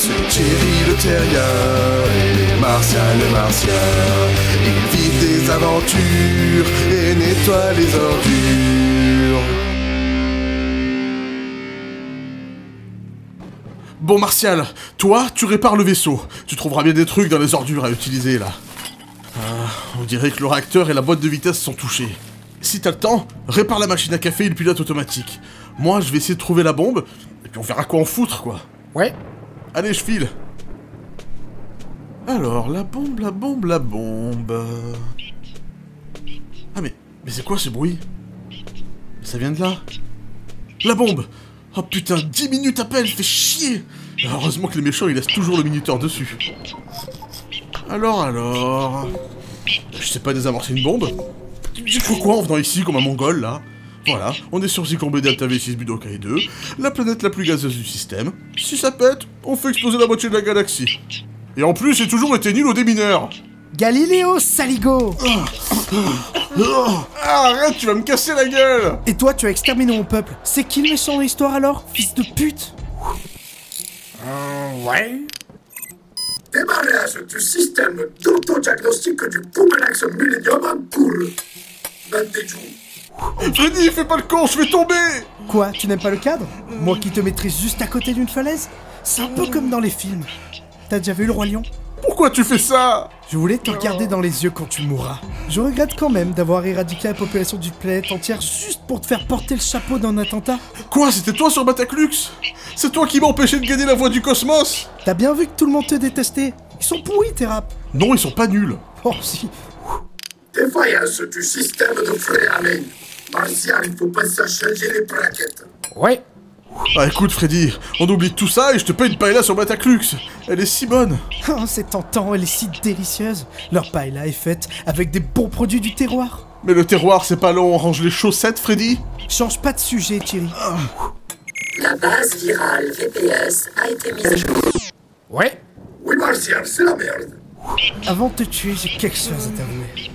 C'est Thierry le terrien et Martial le martien. Ils vivent des aventures et nettoient les ordures. Bon, Martial, toi, tu répares le vaisseau. Tu trouveras bien des trucs dans les ordures à utiliser, là. Ah, on dirait que le réacteur et la boîte de vitesse sont touchés. Si t'as le temps, répare la machine à café et le pilote automatique. Moi, je vais essayer de trouver la bombe, et puis on verra quoi en foutre, quoi. Ouais. Allez, je file. Alors, la bombe, la bombe, la bombe... Ah mais, mais c'est quoi ce bruit? Ça vient de là? La bombe! Oh putain, 10 minutes à peine, fait chier. Heureusement que les méchants, ils laissent toujours le minuteur dessus. Alors, alors... Je sais pas désamorcer une bombe? J'ai cru quoi en venant ici comme un mongol, là? Voilà, on est sur Zyklon Delta V6 Budokai 2, la planète la plus gazeuse du système. Si ça pète, on fait exploser la moitié de la galaxie. Et en plus, j'ai toujours été nul au démineur Galiléo Saligo Ah, arrête, tu vas me casser la gueule Et toi, tu as exterminé mon peuple. C'est qui le méchant de l'histoire alors Fils de pute? Ouais. Démarrage du système d'autodiagnostic du Poumelax Millennium pour Bandejou. Freddy, fais pas le con, je vais tomber. Quoi, tu n'aimes pas le cadre Moi qui te maîtrise juste à côté d'une falaise C'est un peu comme dans les films. T'as déjà vu le Roi Lion Pourquoi tu fais ça Je voulais te regarder dans les yeux quand tu mourras. Je regrette quand même d'avoir éradiqué la population du planète entière juste pour te faire porter le chapeau d'un attentat. Quoi, c'était toi sur Bataclux C'est toi qui m'as empêché de gagner la voie du cosmos T'as bien vu que tout le monde te détestait. Ils sont pourris tes raps. Non, ils sont pas nuls. Oh si Défaillance du système de fréaline. Martial, il faut penser à changer les braquettes. Ouais Ah écoute Freddy, on oublie tout ça et je te paye une paella sur Bataclux Elle est si bonne Oh, c'est tentant, elle est si délicieuse. Leur paella est faite avec des bons produits du terroir. Mais le terroir, c'est pas là où on range les chaussettes, Freddy Change pas de sujet, Thierry. La base virale VPS a été mise à jour. Ouais Oui, Martial, c'est la merde. Avant de te tuer, j'ai quelque chose à t'avouer.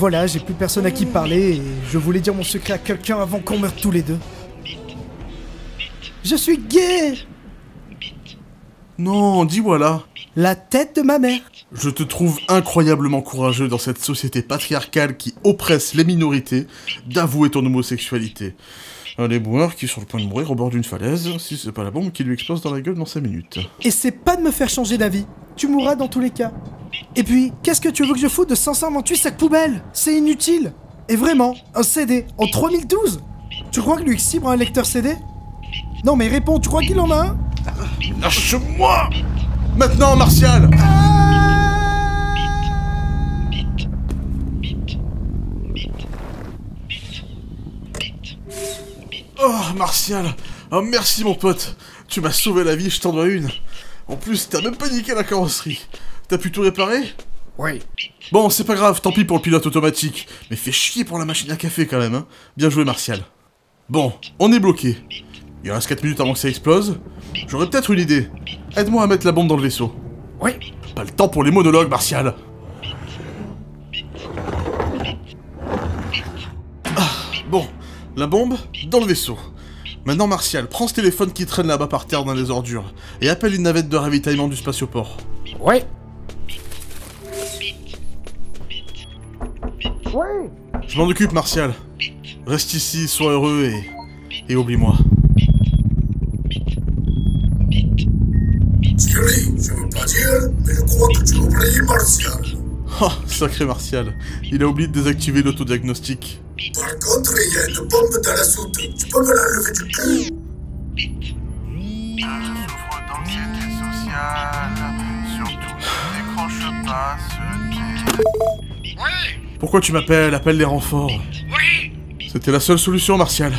Voilà, j'ai plus personne à qui parler et je voulais dire mon secret à quelqu'un avant qu'on meure tous les deux. Je suis gay Non, dis voilà La tête de ma mère Je te trouve incroyablement courageux dans cette société patriarcale qui oppresse les minorités d'avouer ton homosexualité. Un éboueur qui est sur le point de mourir au bord d'une falaise, si c'est pas la bombe qui lui explose dans la gueule dans 5 minutes. Et c'est pas de me faire changer d'avis. Tu mourras dans tous les cas. Et puis, qu'est-ce que tu veux que je foute de 528 sacs poubelles C'est inutile. Et vraiment, un CD en 3012 Tu crois que l'UX a un lecteur CD Non mais réponds, tu crois qu'il en a un? Lâche-moi! Maintenant, Martial! Oh, Martial! Oh, merci, mon pote! Tu m'as sauvé la vie, je t'en dois une. En plus, t'as même pas niqué la carrosserie. T'as pu tout réparer Ouais. Bon, c'est pas grave, tant pis pour le pilote automatique. Mais fais chier pour la machine à café quand même, hein. Bien joué, Martial. Bon, on est bloqué. Il reste 4 minutes avant que ça explose. J'aurais peut-être une idée. Aide-moi à mettre la bombe dans le vaisseau. Ouais. Pas le temps pour les monologues, Martial. Ah, bon, la bombe dans le vaisseau. Maintenant, Martial, prends ce téléphone qui traîne là-bas par terre dans les ordures et appelle une navette de ravitaillement du spatioport. Ouais. Je m'en occupe, Martial. Reste ici, sois heureux et. et oublie-moi. Thierry, je veux pas dire, mais je crois que tu as oublié Martial. Ah, sacré Martial. Il a oublié de désactiver l'autodiagnostic. Par contre, il y a une bombe dans la soute. Tu peux me la lever du cul? Je souffre d'anxiété sociale, surtout ne décroche pas ce thé. Pourquoi tu m'appelles Appelle les renforts. C'était la seule solution, Martial.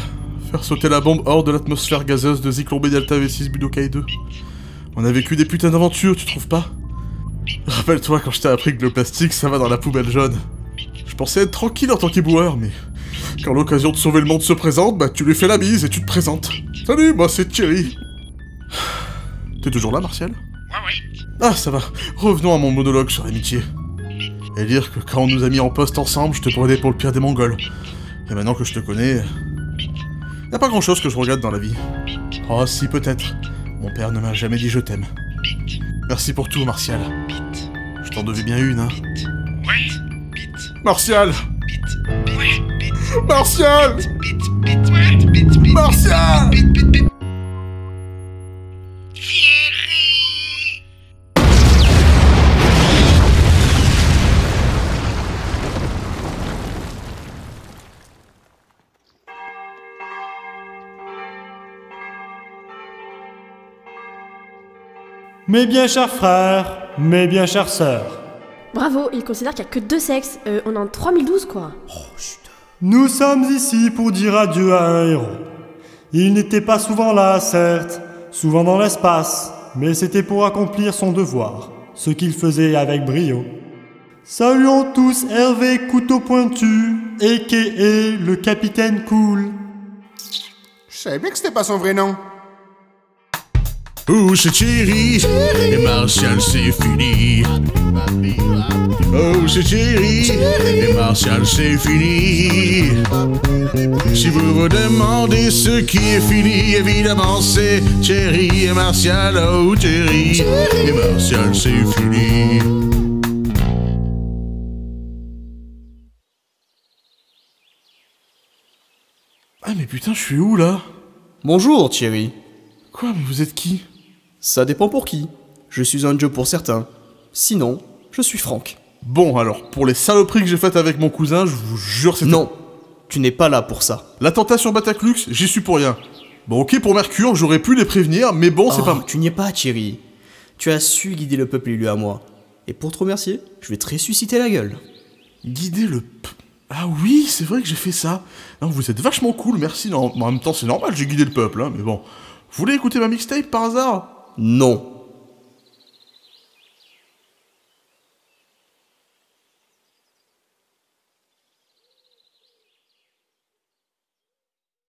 Faire sauter la bombe hors de l'atmosphère gazeuse de Zyklon B Delta V6 Budokai 2. On a vécu des putains d'aventures, tu trouves pas Rappelle-toi quand je t'ai appris que le plastique, ça va dans la poubelle jaune. Je pensais être tranquille en tant qu'éboueur, mais... Quand l'occasion de sauver le monde se présente, bah tu lui fais la bise et tu te présentes. Salut, moi c'est Thierry. T'es toujours là, Martial? Ah, ça va. Revenons à mon monologue sur l'amitié. Et dire que quand on nous a mis en poste ensemble, je te prenais pour le pire des Mongols. Et maintenant que je te connais... Y a pas grand chose que je regrette dans la vie. Oh si, peut-être. Mon père ne m'a jamais dit je t'aime. Merci pour tout, Martial. Je t'en devais bien une, hein. Martial Martial Martial Mes bien chers frères, mes bien chères sœurs, Bravo, il considère qu'il y a que deux sexes. Euh, on est en 3012 quoi. nous sommes ici pour dire adieu à un héros. Il n'était pas souvent là, certes, souvent dans l'espace, mais c'était pour accomplir son devoir, ce qu'il faisait avec brio. Saluons tous Hervé Couteau Pointu, a.k.a. le capitaine cool. Je savais bien que c'était pas son vrai nom. Oh, c'est Thierry, et Martial, c'est fini. Oh, c'est Thierry, et Martial, c'est fini. Si vous vous demandez ce qui est fini, évidemment, c'est Thierry et Martial. Oh, Thierry, et Martial, c'est fini. Ah mais putain, je suis où là? Bonjour Thierry. Quoi, mais vous êtes qui? Ça dépend pour qui. Je suis un dieu pour certains. Sinon, je suis Franck. Bon alors, pour les saloperies que j'ai faites avec mon cousin, je vous jure c'était... Non, tu n'es pas là pour ça. L'attentat sur Bataclux, j'y suis pour rien. Bon ok pour Mercure, j'aurais pu les prévenir, mais bon c'est Oh, pas... Tu n'y es pas Thierry. Tu as su guider le peuple élu à moi. Et pour te remercier, je vais te ressusciter la gueule. Guider le... p- Ah oui, c'est vrai que j'ai fait ça. Non, vous êtes vachement cool, merci. Non, en même temps c'est normal, j'ai guidé le peuple, hein, mais bon. Vous voulez écouter ma mixtape par hasard? Non.